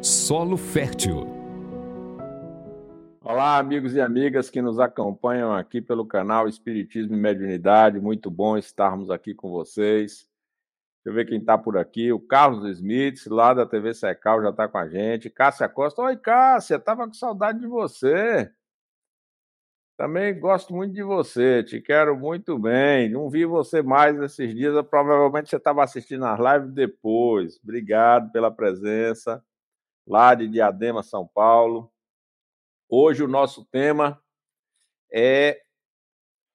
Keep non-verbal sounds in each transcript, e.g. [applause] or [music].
Solo Fértil. Olá, amigos e amigas que nos acompanham aqui pelo canal Espiritismo e Mediunidade. Muito bom estarmos aqui com vocês. Deixa eu ver quem está por aqui. O Carlos Smith, lá da TV Secal, já está com a gente. Cássia Costa. Oi, Cássia, estava com saudade de você. Também gosto muito de você, te quero muito bem. Não vi você mais esses dias, provavelmente você estava assistindo as lives depois. Obrigado pela presença, lá de Diadema, São Paulo. Hoje o nosso tema é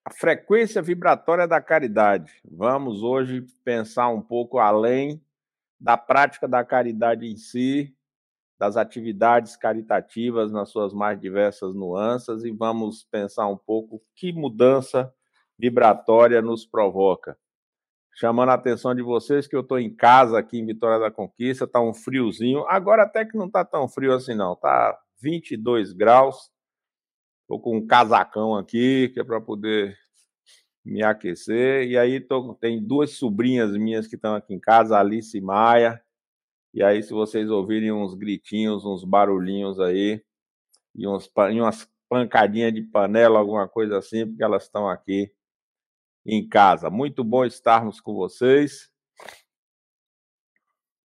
a frequência vibratória da caridade. Vamos hoje pensar um pouco além da prática da caridade em si, das atividades caritativas nas suas mais diversas nuances e vamos pensar um pouco que mudança vibratória nos provoca. Chamando a atenção de vocês que eu estou em casa aqui em Vitória da Conquista, está um friozinho. Agora até que não está tão frio assim não, está 22 graus. Estou com um casacão aqui, que é para poder me aquecer. E aí tô, tem duas sobrinhas minhas que estão aqui em casa, Alice e Maia. E aí, se vocês ouvirem uns gritinhos, uns barulhinhos aí, e, uns, e umas pancadinhas de panela, alguma coisa assim, porque elas estão aqui em casa. Muito bom estarmos com vocês.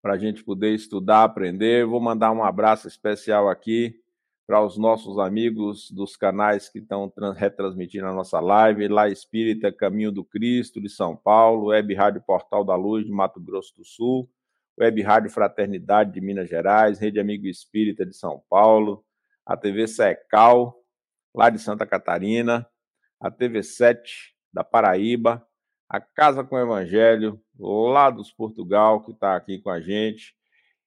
Para a gente poder estudar, aprender. Vou mandar um abraço especial aqui para os nossos amigos dos canais que estão retransmitindo a nossa live, Lá Espírita Caminho do Cristo de São Paulo, Web Rádio Portal da Luz de Mato Grosso do Sul, Web Rádio Fraternidade de Minas Gerais, Rede Amigo Espírita de São Paulo, a TV Secal, lá de Santa Catarina, a TV 7 da Paraíba, a Casa com Evangelho, lá dos Portugal, que está aqui com a gente.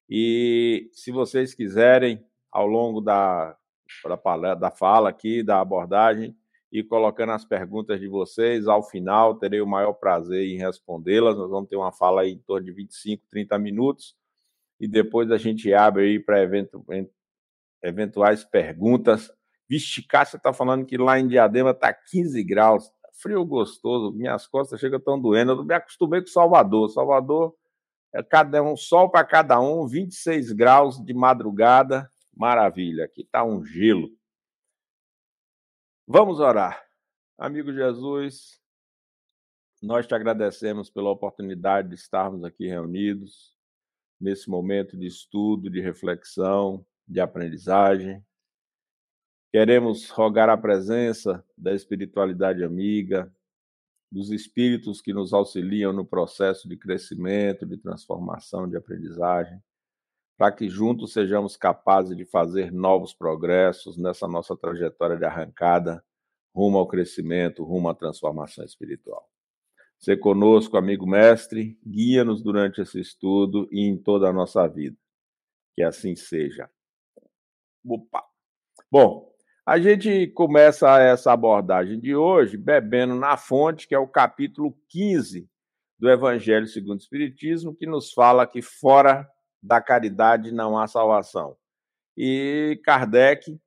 E se vocês quiserem, ao longo da, da, da fala aqui, da abordagem, e colocando as perguntas de vocês. Ao final, terei o maior prazer em respondê-las. Nós vamos ter uma fala aí em torno de 25, 30 minutos. E depois a gente abre aí para eventu eventuais perguntas. Vixe, Cássia está falando que lá em Diadema está 15 graus. Frio gostoso, minhas costas chegam tão doendo. Eu me acostumei com Salvador. Salvador é cada um, sol para cada um, 26 graus de madrugada. Maravilha. Aqui está um gelo. Vamos orar. Amigo Jesus, nós te agradecemos pela oportunidade de estarmos aqui reunidos nesse momento de estudo, de reflexão, de aprendizagem. Queremos rogar a presença da espiritualidade amiga, dos espíritos que nos auxiliam no processo de crescimento, de transformação, de aprendizagem para que juntos sejamos capazes de fazer novos progressos nessa nossa trajetória de arrancada rumo ao crescimento, rumo à transformação espiritual. Ser conosco, amigo mestre, guia-nos durante esse estudo e em toda a nossa vida. Que assim seja. Opa! Bom, a gente começa essa abordagem de hoje bebendo na fonte, que é o capítulo 15 do Evangelho segundo o Espiritismo, que nos fala que fora da caridade não há salvação. E Kardec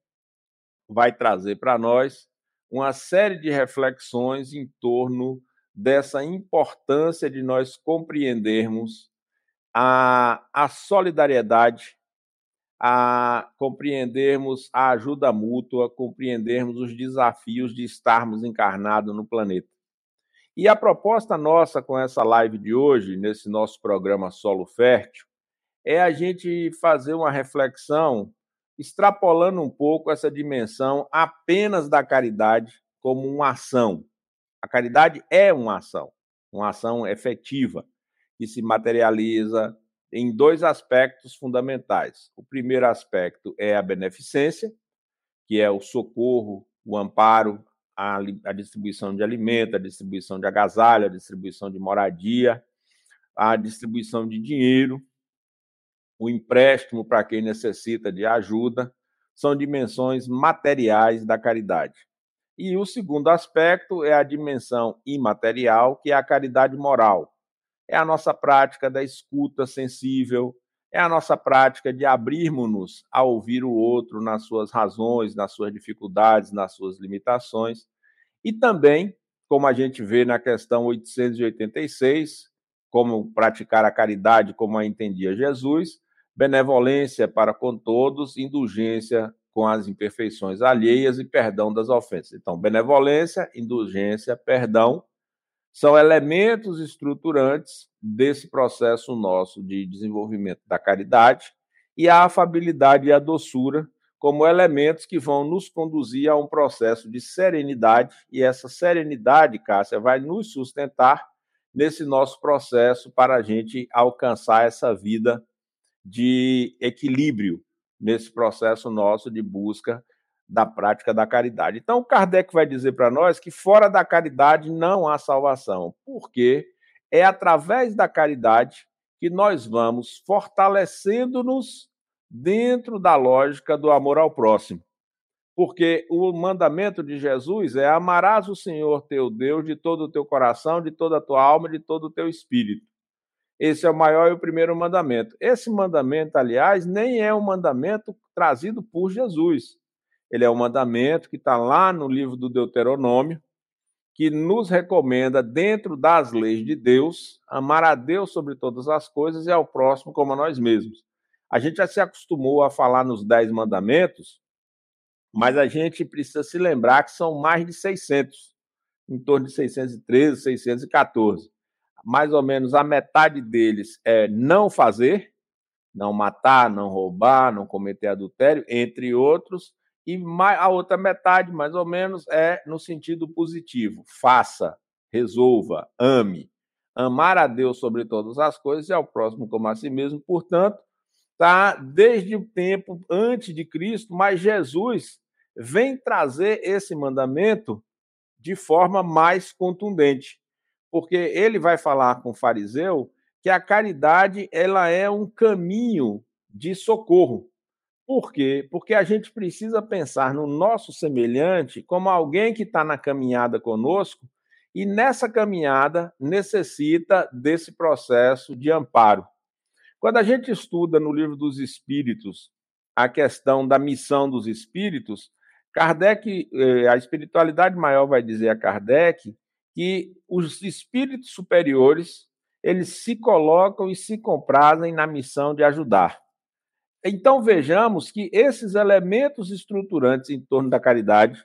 vai trazer para nós uma série de reflexões em torno dessa importância de nós compreendermos a, a solidariedade, a compreendermos a ajuda mútua, compreendermos os desafios de estarmos encarnados no planeta. E a proposta nossa com essa live de hoje, nesse nosso programa Solo Fértil, é a gente fazer uma reflexão extrapolando um pouco essa dimensão apenas da caridade como uma ação. A caridade é uma ação, uma ação efetiva, que se materializa em dois aspectos fundamentais. O primeiro aspecto é a beneficência, que é o socorro, o amparo, a, a distribuição de alimento, a distribuição de agasalho, a distribuição de moradia, a distribuição de dinheiro o empréstimo para quem necessita de ajuda, são dimensões materiais da caridade. E o segundo aspecto é a dimensão imaterial, que é a caridade moral. É a nossa prática da escuta sensível, é a nossa prática de abrirmos-nos a ouvir o outro nas suas razões, nas suas dificuldades, nas suas limitações. E também, como a gente vê na questão 886, como praticar a caridade como a entendia Jesus, benevolência para com todos, indulgência com as imperfeições alheias e perdão das ofensas. Então, benevolência, indulgência, perdão são elementos estruturantes desse processo nosso de desenvolvimento da caridade e a afabilidade e a doçura como elementos que vão nos conduzir a um processo de serenidade, e essa serenidade, Cássia, vai nos sustentar nesse nosso processo para a gente alcançar essa vida de equilíbrio, nesse processo nosso de busca da prática da caridade. Então, Kardec vai dizer para nós que fora da caridade não há salvação, porque é através da caridade que nós vamos fortalecendo-nos dentro da lógica do amor ao próximo. Porque o mandamento de Jesus é: amarás o Senhor teu Deus de todo o teu coração, de toda a tua alma, de todo o teu espírito. Esse é o maior e o primeiro mandamento. Esse mandamento, aliás, nem é um mandamento trazido por Jesus. Ele é um mandamento que está lá no livro do Deuteronômio, que nos recomenda, dentro das leis de Deus, amar a Deus sobre todas as coisas e ao próximo como a nós mesmos. A gente já se acostumou a falar nos Dez Mandamentos, mas a gente precisa se lembrar que são mais de 600, em torno de 613, 614. Mais ou menos a metade deles é não fazer, não matar, não roubar, não cometer adultério, entre outros, e a outra metade, mais ou menos, é no sentido positivo: faça, resolva, ame. Amar a Deus sobre todas as coisas e ao próximo como a si mesmo, portanto, tá desde o tempo antes de Cristo, mas Jesus vem trazer esse mandamento de forma mais contundente, porque ele vai falar com o fariseu que a caridade ela é um caminho de socorro. Por quê? Porque a gente precisa pensar no nosso semelhante como alguém que está na caminhada conosco e nessa caminhada necessita desse processo de amparo. Quando a gente estuda no livro dos Espíritos a questão da missão dos espíritos, Kardec, eh, a espiritualidade maior vai dizer a Kardec que os espíritos superiores eles se colocam e se comprazem na missão de ajudar. Então vejamos que esses elementos estruturantes em torno da caridade,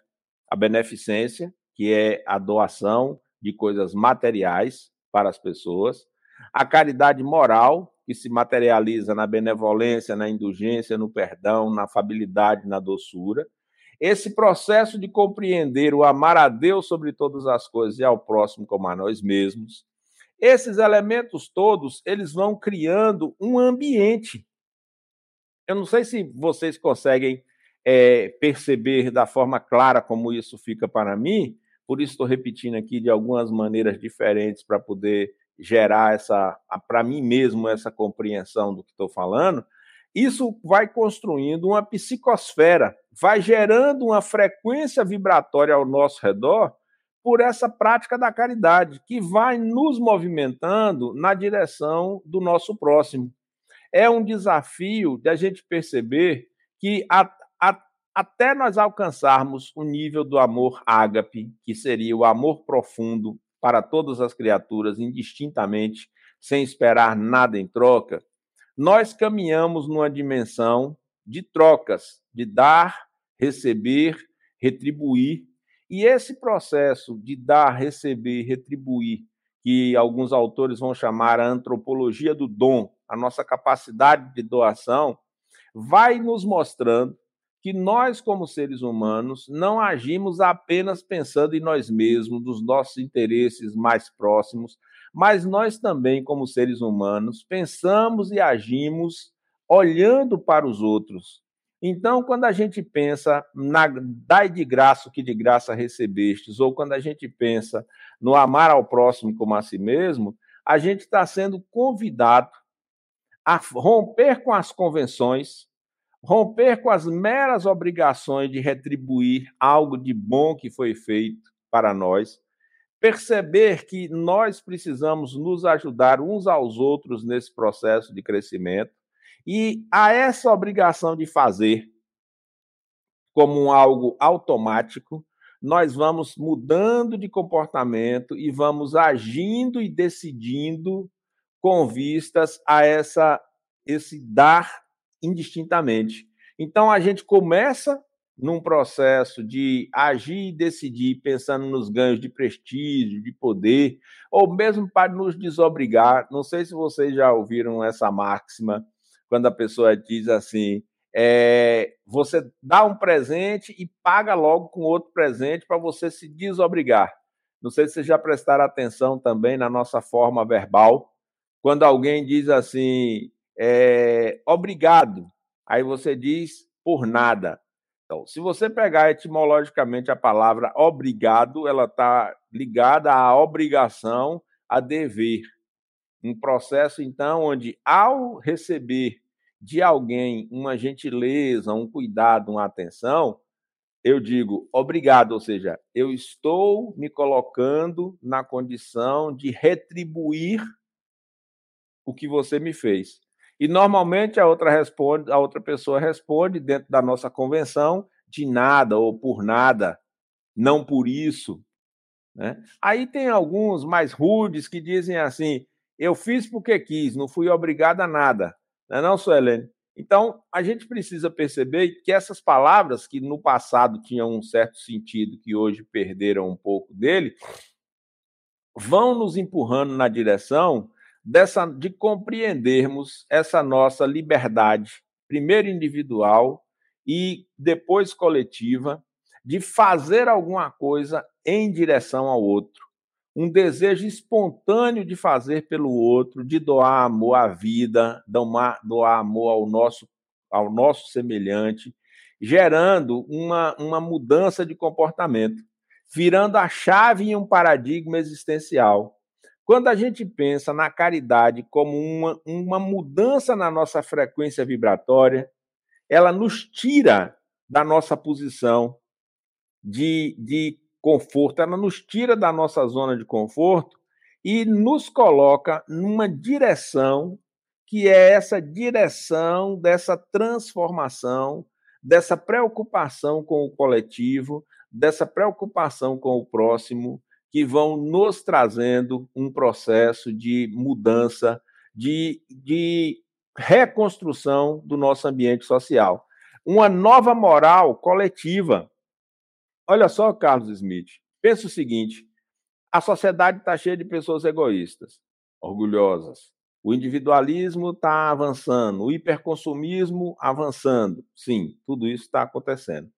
a beneficência, que é a doação de coisas materiais para as pessoas, a caridade moral, que se materializa na benevolência, na indulgência, no perdão, na afabilidade, na doçura. Esse processo de compreender o amar a Deus sobre todas as coisas e ao próximo como a nós mesmos. Esses elementos todos, eles vão criando um ambiente. Eu não sei se vocês conseguem é, perceber da forma clara como isso fica para mim, por isso estou repetindo aqui de algumas maneiras diferentes para poder gerar essa, para mim mesmo, essa compreensão do que estou falando, isso vai construindo uma psicosfera, vai gerando uma frequência vibratória ao nosso redor por essa prática da caridade, que vai nos movimentando na direção do nosso próximo. É um desafio de a gente perceber que a, a, até nós alcançarmos o nível do amor ágape, que seria o amor profundo, para todas as criaturas indistintamente, sem esperar nada em troca, nós caminhamos numa dimensão de trocas, de dar, receber, retribuir. E esse processo de dar, receber, retribuir, que alguns autores vão chamar a antropologia do dom, a nossa capacidade de doação, vai nos mostrando que nós, como seres humanos, não agimos apenas pensando em nós mesmos, dos nossos interesses mais próximos, mas nós também, como seres humanos, pensamos e agimos olhando para os outros. Então, quando a gente pensa na dai de graça o que de graça recebestes, ou quando a gente pensa no amar ao próximo como a si mesmo, a gente está sendo convidado a romper com as convenções, romper com as meras obrigações de retribuir algo de bom que foi feito para nós, perceber que nós precisamos nos ajudar uns aos outros nesse processo de crescimento e a essa obrigação de fazer como algo automático, nós vamos mudando de comportamento e vamos agindo e decidindo com vistas a essa esse dar indistintamente. Então a gente começa num processo de agir e decidir pensando nos ganhos de prestígio, de poder, ou mesmo para nos desobrigar. Não sei se vocês já ouviram essa máxima, quando a pessoa diz assim: é, você dá um presente e paga logo com outro presente para você se desobrigar. Não sei se vocês já prestaram atenção também na nossa forma verbal, quando alguém diz assim, é, obrigado, aí você diz por nada. Então, se você pegar etimologicamente a palavra obrigado, ela está ligada à obrigação, a dever. Um processo, então, onde ao receber de alguém uma gentileza, um cuidado, uma atenção, eu digo obrigado, ou seja, eu estou me colocando na condição de retribuir o que você me fez. E normalmente a outra responde, a outra pessoa responde dentro da nossa convenção de nada ou por nada, não por isso. Né? Aí tem alguns mais rudes que dizem assim: eu fiz porque quis, não fui obrigado a nada. Não é não, Suelene? Então, a gente precisa perceber que essas palavras, que no passado tinham um certo sentido, que hoje perderam um pouco dele, vão nos empurrando na direção dessa de compreendermos essa nossa liberdade, primeiro individual e depois coletiva, de fazer alguma coisa em direção ao outro, um desejo espontâneo de fazer pelo outro, de doar amor à vida, doar, amor ao nosso, ao nosso semelhante, gerando uma, uma mudança de comportamento, virando a chave em um paradigma existencial. Quando a gente pensa na caridade como uma, uma mudança na nossa frequência vibratória, ela nos tira da nossa posição de, de conforto, ela nos tira da nossa zona de conforto e nos coloca numa direção que é essa direção dessa transformação, dessa preocupação com o coletivo, dessa preocupação com o próximo, que vão nos trazendo um processo de mudança, de, de reconstrução do nosso ambiente social. Uma nova moral coletiva. Olha só, Carlos Smith, pensa o seguinte: a sociedade está cheia de pessoas egoístas, orgulhosas. O individualismo está avançando, o hiperconsumismo avançando. Sim, tudo isso está acontecendo.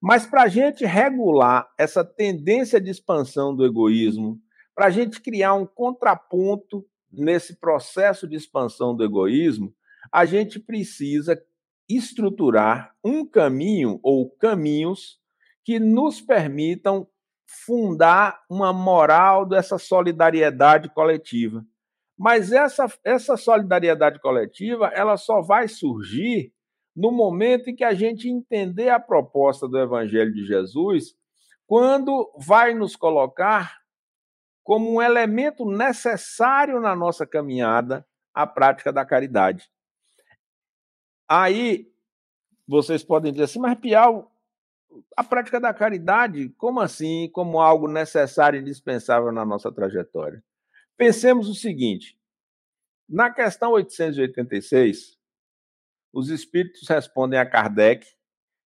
Mas para a gente regular essa tendência de expansão do egoísmo, para a gente criar um contraponto nesse processo de expansão do egoísmo, a gente precisa estruturar um caminho ou caminhos que nos permitam fundar uma moral dessa solidariedade coletiva. Mas essa, essa solidariedade coletiva ela só vai surgir no momento em que a gente entender a proposta do Evangelho de Jesus, quando vai nos colocar como um elemento necessário na nossa caminhada a prática da caridade. Aí vocês podem dizer assim, mas Piau, a prática da caridade, como assim? Como algo necessário e indispensável na nossa trajetória? Pensemos o seguinte: na questão 886, os espíritos respondem a Kardec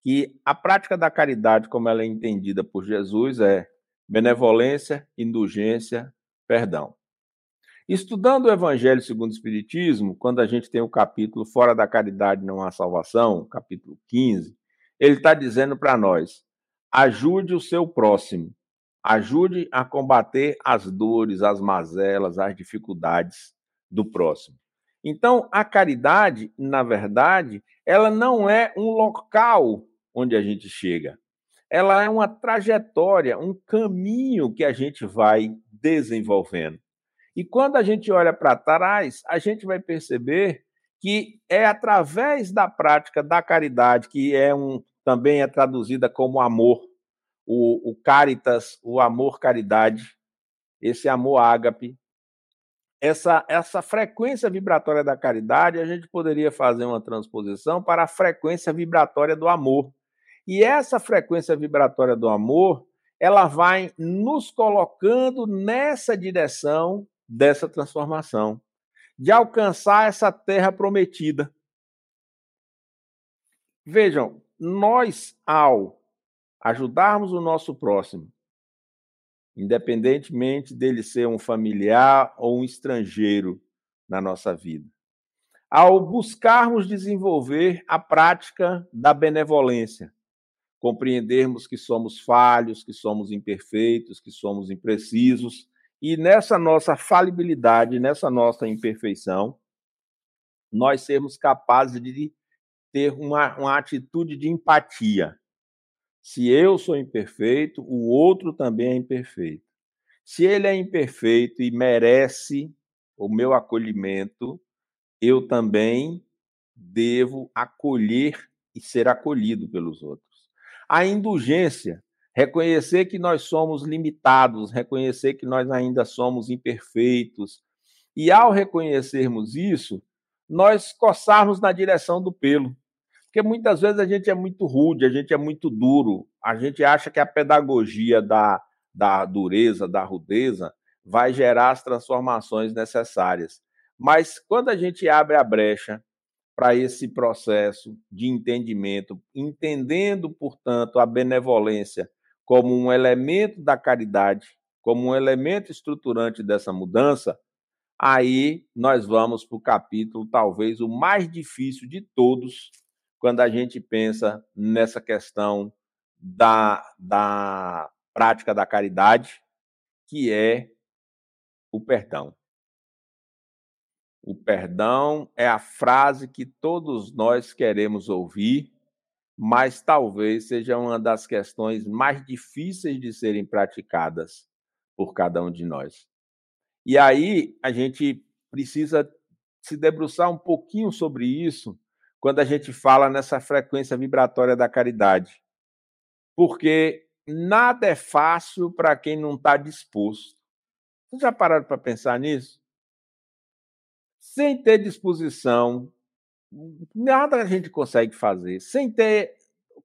que a prática da caridade, como ela é entendida por Jesus, é benevolência, indulgência, perdão. Estudando o Evangelho segundo o Espiritismo, quando a gente tem o capítulo Fora da Caridade não há salvação, capítulo 15, ele está dizendo para nós: ajude o seu próximo, ajude a combater as dores, as mazelas, as dificuldades do próximo. Então, a caridade, na verdade, ela não é um local onde a gente chega. Ela é uma trajetória, um caminho que a gente vai desenvolvendo. E quando a gente olha para trás, a gente vai perceber que é através da prática da caridade, que é um também é traduzida como amor, o, o caritas, o amor caridade, esse amor ágape, essa, essa frequência vibratória da caridade, a gente poderia fazer uma transposição para a frequência vibratória do amor. E essa frequência vibratória do amor, ela vai nos colocando nessa direção dessa transformação, de alcançar essa terra prometida. Vejam, nós, ao ajudarmos o nosso próximo, independentemente dele ser um familiar ou um estrangeiro na nossa vida, ao buscarmos desenvolver a prática da benevolência, compreendermos que somos falhos, que somos imperfeitos, que somos imprecisos, e nessa nossa falibilidade, nessa nossa imperfeição, nós sermos capazes de ter uma, uma atitude de empatia. Se eu sou imperfeito, o outro também é imperfeito. Se ele é imperfeito e merece o meu acolhimento, eu também devo acolher e ser acolhido pelos outros. A indulgência, reconhecer que nós somos limitados, reconhecer que nós ainda somos imperfeitos. E ao reconhecermos isso, nós coçarmos na direção do pelo. Porque muitas vezes a gente é muito rude, a gente é muito duro, a gente acha que a pedagogia da, da dureza, da rudeza, vai gerar as transformações necessárias. Mas quando a gente abre a brecha para esse processo de entendimento, entendendo, portanto, a benevolência como um elemento da caridade, como um elemento estruturante dessa mudança, aí nós vamos para o capítulo, talvez o mais difícil de todos, quando a gente pensa nessa questão da, da prática da caridade, que é o perdão. O perdão é a frase que todos nós queremos ouvir, mas talvez seja uma das questões mais difíceis de serem praticadas por cada um de nós. E aí a gente precisa se debruçar um pouquinho sobre isso quando a gente fala nessa frequência vibratória da caridade. Porque nada é fácil para quem não está disposto. Vocês já pararam para pensar nisso? Sem ter disposição, nada a gente consegue fazer. Sem ter,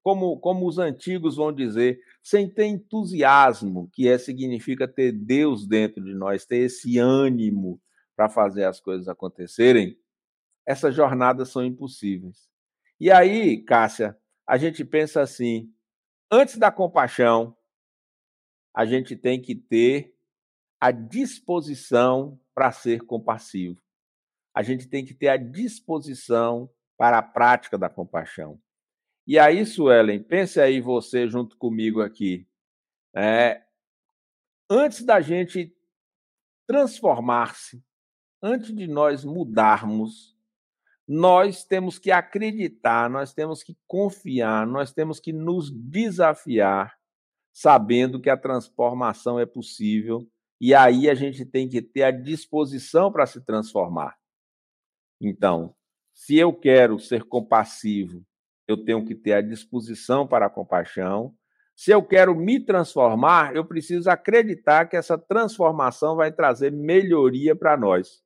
como, como os antigos vão dizer, sem ter entusiasmo, que é, significa ter Deus dentro de nós, ter esse ânimo para fazer as coisas acontecerem, essas jornadas são impossíveis. E aí, Cássia, a gente pensa assim: antes da compaixão, a gente tem que ter a disposição para ser compassivo. A gente tem que ter a disposição para a prática da compaixão. E aí, Suelen, pense aí você junto comigo aqui. É, antes da gente transformar-se, antes de nós mudarmos, nós temos que acreditar, nós temos que confiar, nós temos que nos desafiar, sabendo que a transformação é possível, e aí a gente tem que ter a disposição para se transformar. Então, se eu quero ser compassivo, eu tenho que ter a disposição para a compaixão. Se eu quero me transformar, eu preciso acreditar que essa transformação vai trazer melhoria para nós.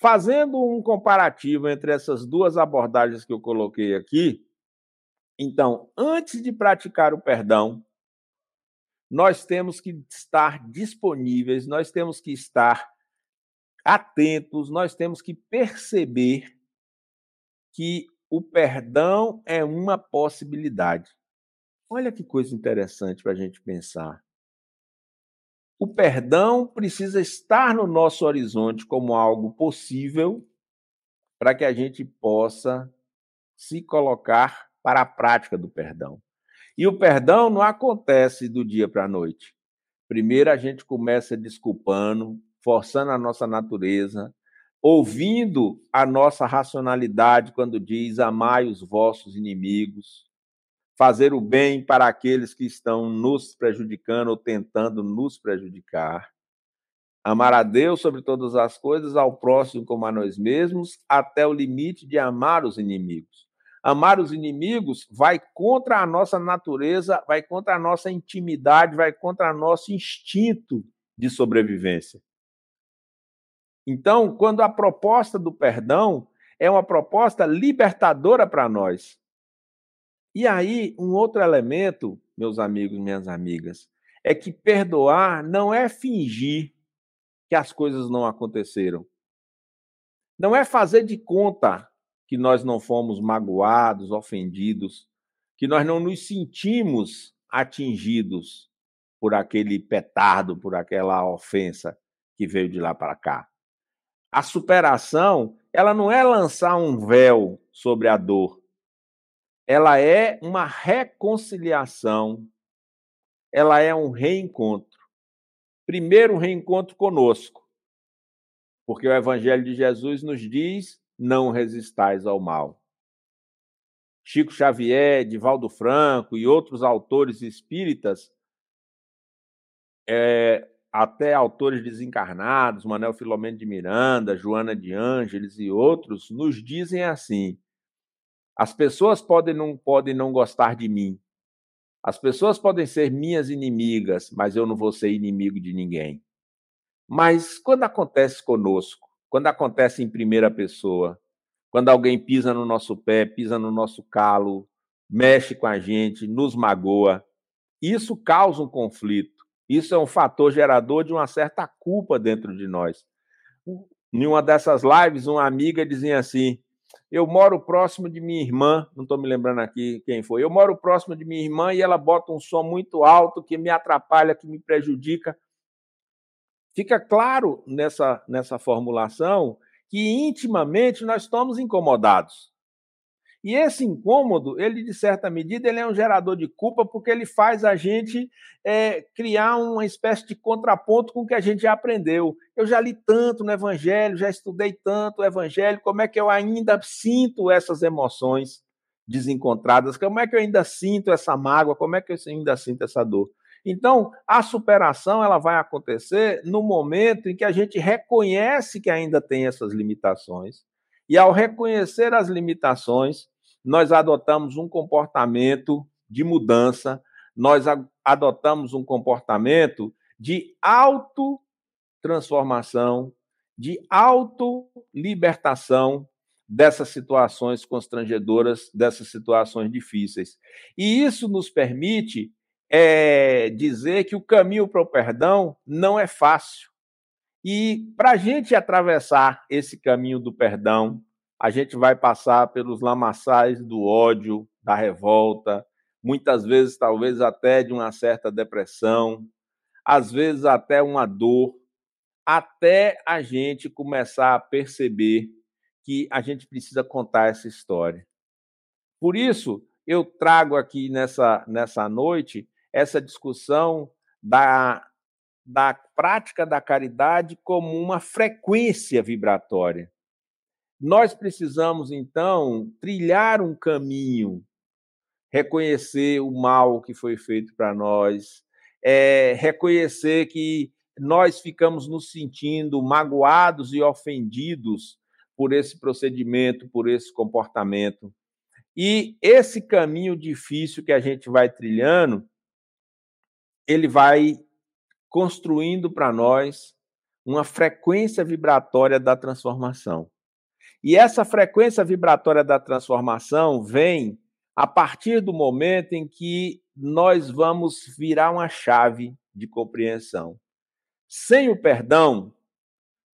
Fazendo um comparativo entre essas duas abordagens que eu coloquei aqui, então, antes de praticar o perdão, nós temos que estar disponíveis, nós temos que estar atentos, nós temos que perceber que o perdão é uma possibilidade. Olha que coisa interessante para a gente pensar. O perdão precisa estar no nosso horizonte como algo possível para que a gente possa se colocar para a prática do perdão. E o perdão não acontece do dia para a noite. Primeiro a gente começa desculpando, forçando a nossa natureza, ouvindo a nossa racionalidade quando diz: amai os vossos inimigos, fazer o bem para aqueles que estão nos prejudicando ou tentando nos prejudicar. Amar a Deus sobre todas as coisas, ao próximo como a nós mesmos, até o limite de amar os inimigos. Amar os inimigos vai contra a nossa natureza, vai contra a nossa intimidade, vai contra o nosso instinto de sobrevivência. Então, quando a proposta do perdão é uma proposta libertadora para nós, e aí, um outro elemento, meus amigos, minhas amigas, é que perdoar não é fingir que as coisas não aconteceram. Não é fazer de conta que nós não fomos magoados, ofendidos, que nós não nos sentimos atingidos por aquele petardo, por aquela ofensa que veio de lá para cá. A superação, ela não é lançar um véu sobre a dor. Ela é uma reconciliação. Ela é um reencontro. Primeiro, um reencontro conosco. Porque o evangelho de Jesus nos diz: não resistais ao mal. Chico Xavier, Divaldo Franco e outros autores espíritas é, até autores desencarnados, Manuel Filomeno de Miranda, Joana de Ângeles e outros, nos dizem assim: as pessoas podem não, podem não gostar de mim, as pessoas podem ser minhas inimigas, mas eu não vou ser inimigo de ninguém. Mas quando acontece conosco, quando acontece em primeira pessoa, quando alguém pisa no nosso pé, pisa no nosso calo, mexe com a gente, nos magoa, isso causa um conflito. Isso é um fator gerador de uma certa culpa dentro de nós. Em uma dessas lives, uma amiga dizia assim: Eu moro próximo de minha irmã, não estou me lembrando aqui quem foi. Eu moro próximo de minha irmã e ela bota um som muito alto que me atrapalha, que me prejudica. Fica claro nessa, nessa formulação que intimamente nós estamos incomodados. E esse incômodo, ele de certa medida, ele é um gerador de culpa porque ele faz a gente é, criar uma espécie de contraponto com o que a gente já aprendeu. Eu já li tanto no Evangelho, já estudei tanto o Evangelho, como é que eu ainda sinto essas emoções desencontradas? Como é que eu ainda sinto essa mágoa? Como é que eu ainda sinto essa dor? Então, a superação ela vai acontecer no momento em que a gente reconhece que ainda tem essas limitações e ao reconhecer as limitações, nós adotamos um comportamento de mudança, nós adotamos um comportamento de autotransformação, de autolibertação dessas situações constrangedoras, dessas situações difíceis. E isso nos permite é, dizer que o caminho para o perdão não é fácil. E para a gente atravessar esse caminho do perdão, a gente vai passar pelos lamaçais do ódio, da revolta, muitas vezes, talvez até de uma certa depressão, às vezes até uma dor, até a gente começar a perceber que a gente precisa contar essa história. Por isso, eu trago aqui nessa, nessa noite essa discussão da da prática da caridade como uma frequência vibratória. Nós precisamos, então, trilhar um caminho, reconhecer o mal que foi feito para nós, é, reconhecer que nós ficamos nos sentindo magoados e ofendidos por esse procedimento, por esse comportamento. E esse caminho difícil que a gente vai trilhando, ele vai construindo para nós uma frequência vibratória da transformação. E essa frequência vibratória da transformação vem a partir do momento em que nós vamos virar uma chave de compreensão. Sem o perdão,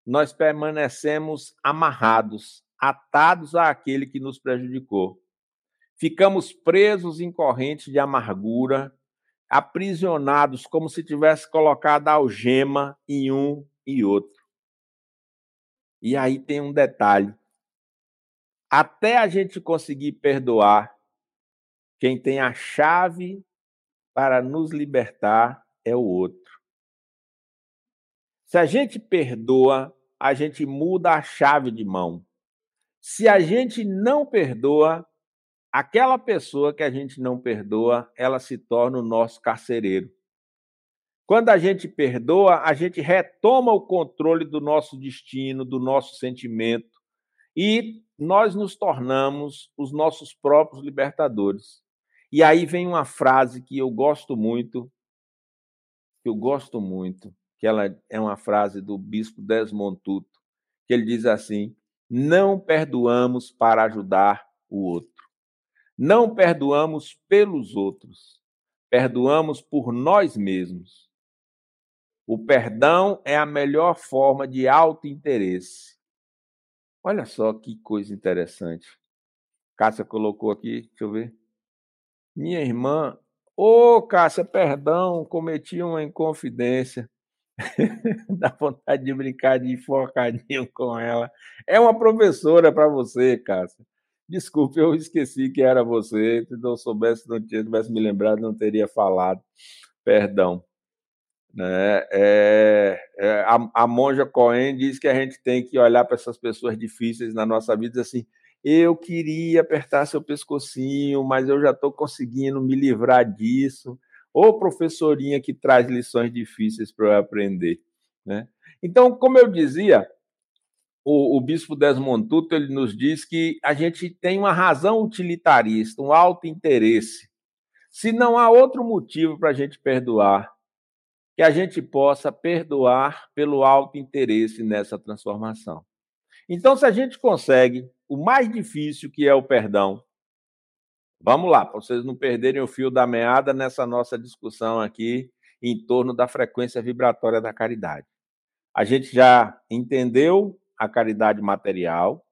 nós permanecemos amarrados, atados àquele que nos prejudicou. Ficamos presos em correntes de amargura, aprisionados como se tivesse colocado a algema em um e outro. E aí tem um detalhe. Até a gente conseguir perdoar, quem tem a chave para nos libertar é o outro. Se a gente perdoa, a gente muda a chave de mão. Se a gente não perdoa, aquela pessoa que a gente não perdoa, ela se torna o nosso carcereiro. Quando a gente perdoa, a gente retoma o controle do nosso destino, do nosso sentimento, e nós nos tornamos os nossos próprios libertadores. E aí vem uma frase que eu gosto muito, que eu gosto muito, que ela é uma frase do bispo Desmond Tutu, que ele diz assim: "Não perdoamos para ajudar o outro. Não perdoamos pelos outros, perdoamos por nós mesmos. O perdão é a melhor forma de autointeresse. Olha só que coisa interessante. Cássia colocou aqui, deixa eu ver. Minha irmã, ô oh, Cássia, perdão, cometi uma inconfidência. [laughs] Dá vontade de brincar de enforcadinho [laughs] com ela. É uma professora para você, Cássia. Desculpe, eu esqueci que era você. Se eu soubesse, não tivesse me lembrado, não teria falado. Perdão. Né? É, é, a, a monja Cohen diz que a gente tem que olhar para essas pessoas difíceis na nossa vida assim. Eu queria apertar seu pescocinho, mas eu já estou conseguindo me livrar disso. Ou professorinha que traz lições difíceis para eu aprender. Né? Então, como eu dizia, o, o, bispo Desmond Tutu ele nos diz que a gente tem uma razão utilitarista, um alto interesse. Se não há outro motivo para a gente perdoar, que a gente possa perdoar pelo alto interesse nessa transformação. Então, se a gente consegue o mais difícil, que é o perdão, vamos lá, para vocês não perderem o fio da meada nessa nossa discussão aqui em torno da frequência vibratória da caridade. A gente já entendeu a caridade material,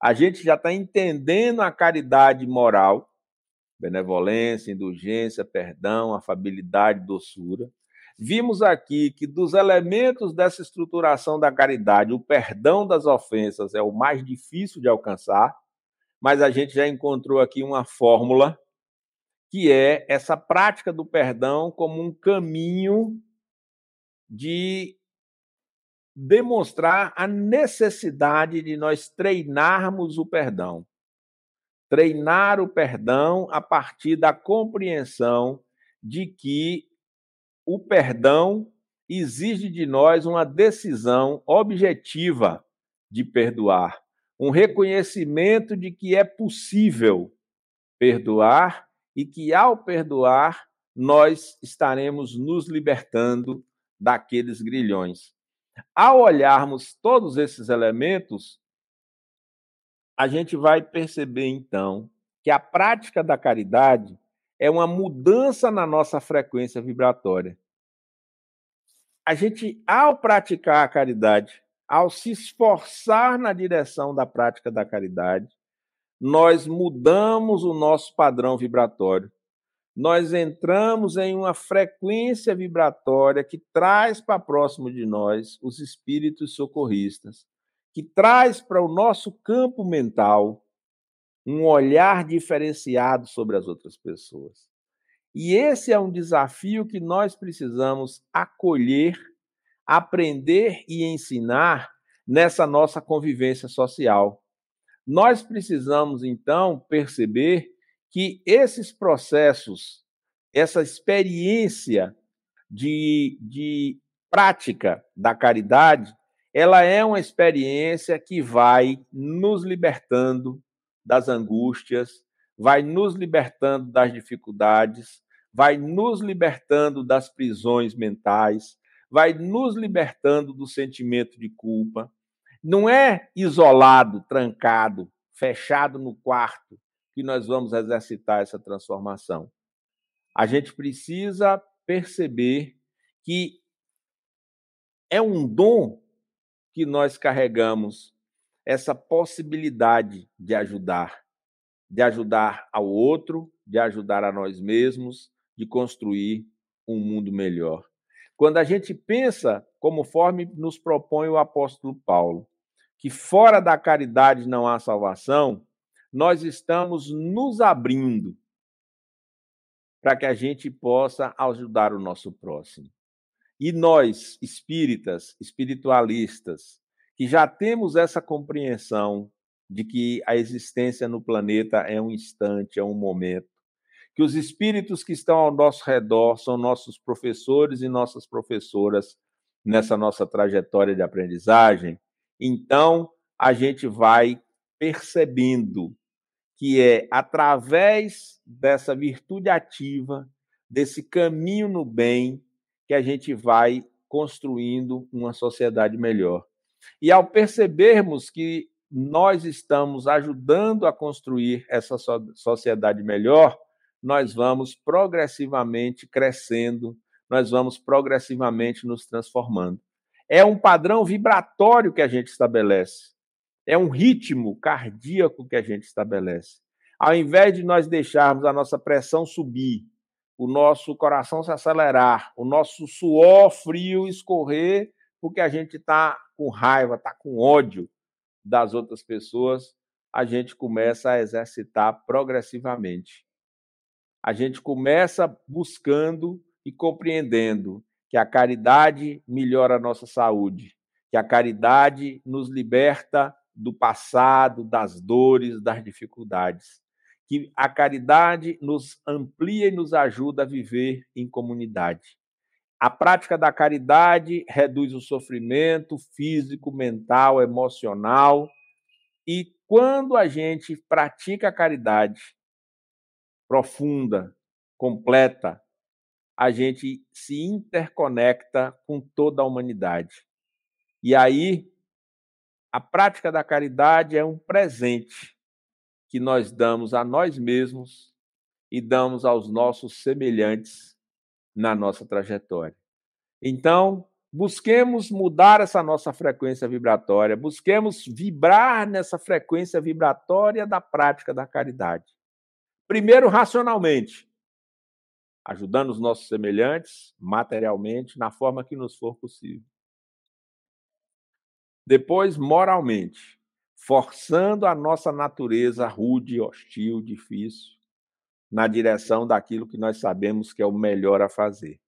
a gente já está entendendo a caridade moral, benevolência, indulgência, perdão, afabilidade, doçura. Vimos aqui que dos elementos dessa estruturação da caridade, o perdão das ofensas é o mais difícil de alcançar, mas a gente já encontrou aqui uma fórmula que é essa prática do perdão como um caminho de demonstrar a necessidade de nós treinarmos o perdão. Treinar o perdão a partir da compreensão de que o perdão exige de nós uma decisão objetiva de perdoar, um reconhecimento de que é possível perdoar e que, ao perdoar, nós estaremos nos libertando daqueles grilhões. Ao olharmos todos esses elementos, a gente vai perceber então que a prática da caridade é uma mudança na nossa frequência vibratória. A gente, ao praticar a caridade, ao se esforçar na direção da prática da caridade, nós mudamos o nosso padrão vibratório. Nós entramos em uma frequência vibratória que traz para próximo de nós os espíritos socorristas, que traz para o nosso campo mental um olhar diferenciado sobre as outras pessoas. E esse é um desafio que nós precisamos acolher, aprender e ensinar nessa nossa convivência social. Nós precisamos, então, perceber que esses processos, essa experiência de, de prática da caridade, ela é uma experiência que vai nos libertando das angústias, vai nos libertando das dificuldades, vai nos libertando das prisões mentais, vai nos libertando do sentimento de culpa. Não é isolado, trancado, fechado no quarto que nós vamos exercitar essa transformação. A gente precisa perceber que é um dom que nós carregamos essa possibilidade de ajudar, de ajudar ao outro, de ajudar a nós mesmos, de construir um mundo melhor. Quando a gente pensa, conforme nos propõe o apóstolo Paulo, que fora da caridade não há salvação, nós estamos nos abrindo para que a gente possa ajudar o nosso próximo. E nós, espíritas, espiritualistas, que já temos essa compreensão de que a existência no planeta é um instante, é um momento, que os espíritos que estão ao nosso redor são nossos professores e nossas professoras nessa nossa trajetória de aprendizagem, então a gente vai percebendo que é através dessa virtude ativa, desse caminho no bem, que a gente vai construindo uma sociedade melhor. E ao percebermos que nós estamos ajudando a construir essa sociedade melhor, nós vamos progressivamente crescendo, nós vamos progressivamente nos transformando. É um padrão vibratório que a gente estabelece. É um ritmo cardíaco que a gente estabelece. Ao invés de nós deixarmos a nossa pressão subir, o nosso coração se acelerar, o nosso suor frio escorrer, porque a gente está com raiva, está com ódio das outras pessoas, a gente começa a exercitar progressivamente. A gente começa buscando e compreendendo que a caridade melhora a nossa saúde, que a caridade nos liberta do passado, das dores, das dificuldades, que a caridade nos amplia e nos ajuda a viver em comunidade. A prática da caridade reduz o sofrimento físico, mental, emocional. E quando a gente pratica a caridade profunda, completa, a gente se interconecta com toda a humanidade. E aí, a prática da caridade é um presente que nós damos a nós mesmos e damos aos nossos semelhantes na nossa trajetória. Então, busquemos mudar essa nossa frequência vibratória, busquemos vibrar nessa frequência vibratória da prática da caridade. Primeiro, racionalmente, ajudando os nossos semelhantes materialmente, na forma que nos for possível. Depois, moralmente, forçando a nossa natureza rude, hostil, difícil, na direção daquilo que nós sabemos que é o melhor a fazer.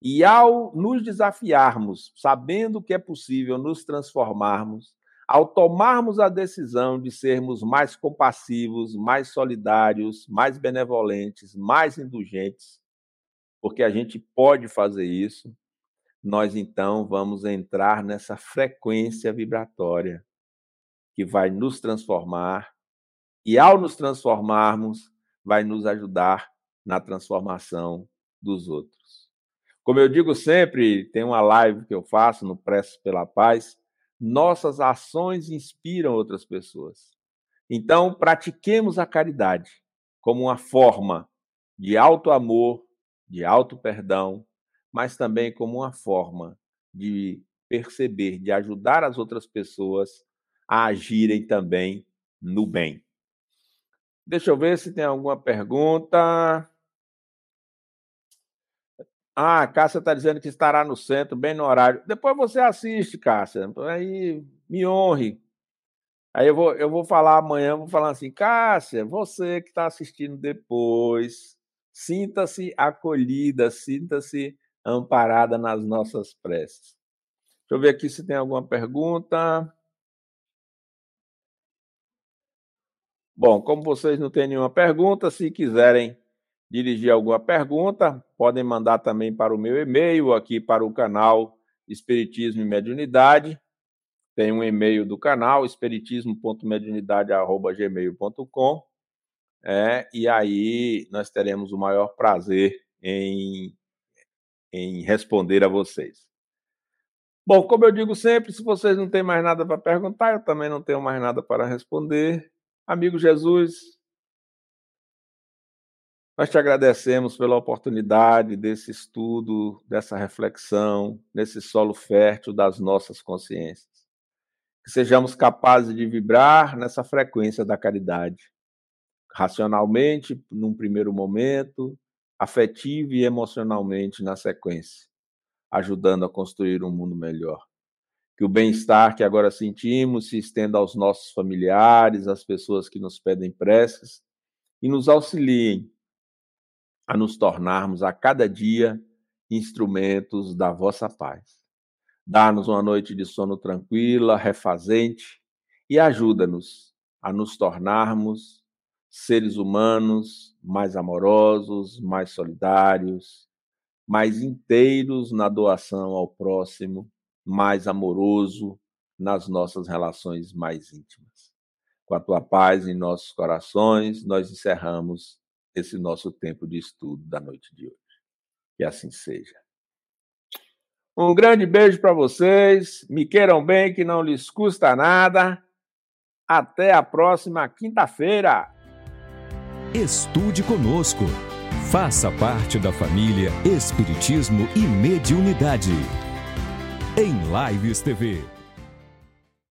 E ao nos desafiarmos, sabendo que é possível nos transformarmos, ao tomarmos a decisão de sermos mais compassivos, mais solidários, mais benevolentes, mais indulgentes, porque a gente pode fazer isso, nós então vamos entrar nessa frequência vibratória que vai nos transformar e ao nos transformarmos vai nos ajudar na transformação dos outros. Como eu digo sempre, tem uma live que eu faço no Preço pela Paz, nossas ações inspiram outras pessoas. Então, pratiquemos a caridade como uma forma de alto amor, de alto perdão, mas também como uma forma de perceber, de ajudar as outras pessoas a agirem também no bem. Deixa eu ver se tem alguma pergunta. Ah, Cássia está dizendo que estará no centro, bem no horário. Depois você assiste, Cássia. Aí me honre. Aí eu vou, eu vou falar amanhã, vou falar assim, Cássia, você que está assistindo depois, sinta-se acolhida, sinta-se amparada nas nossas preces. Deixa eu ver aqui se tem alguma pergunta. Bom, como vocês não têm nenhuma pergunta, se quiserem dirigir alguma pergunta, podem mandar também para o meu e-mail, aqui para o canal Espiritismo e Mediunidade. Tem um e-mail do canal, espiritismo.mediunidade.gmail.com. É, e aí nós teremos o maior prazer em, em responder a vocês. Bom, como eu digo sempre, se vocês não têm mais nada para perguntar, eu também não tenho mais nada para responder. Amigo Jesus, nós te agradecemos pela oportunidade desse estudo, dessa reflexão, nesse solo fértil das nossas consciências. Que sejamos capazes de vibrar nessa frequência da caridade, racionalmente, num primeiro momento, afetivo e emocionalmente na sequência, ajudando a construir um mundo melhor. Que o bem-estar que agora sentimos se estenda aos nossos familiares, às pessoas que nos pedem preces e nos auxiliem a nos tornarmos a cada dia instrumentos da vossa paz. Dá-nos uma noite de sono tranquila, refazente e ajuda-nos a nos tornarmos seres humanos mais amorosos, mais solidários, mais inteiros na doação ao próximo, mais amoroso nas nossas relações mais íntimas. Com a tua paz em nossos corações, nós encerramos esse nosso tempo de estudo da noite de hoje. Que assim seja. Um grande beijo para vocês. Me queiram bem, que não lhes custa nada. Até a próxima quinta-feira. Estude conosco. Faça parte da família Espiritismo e Mediunidade. Em Lives TV.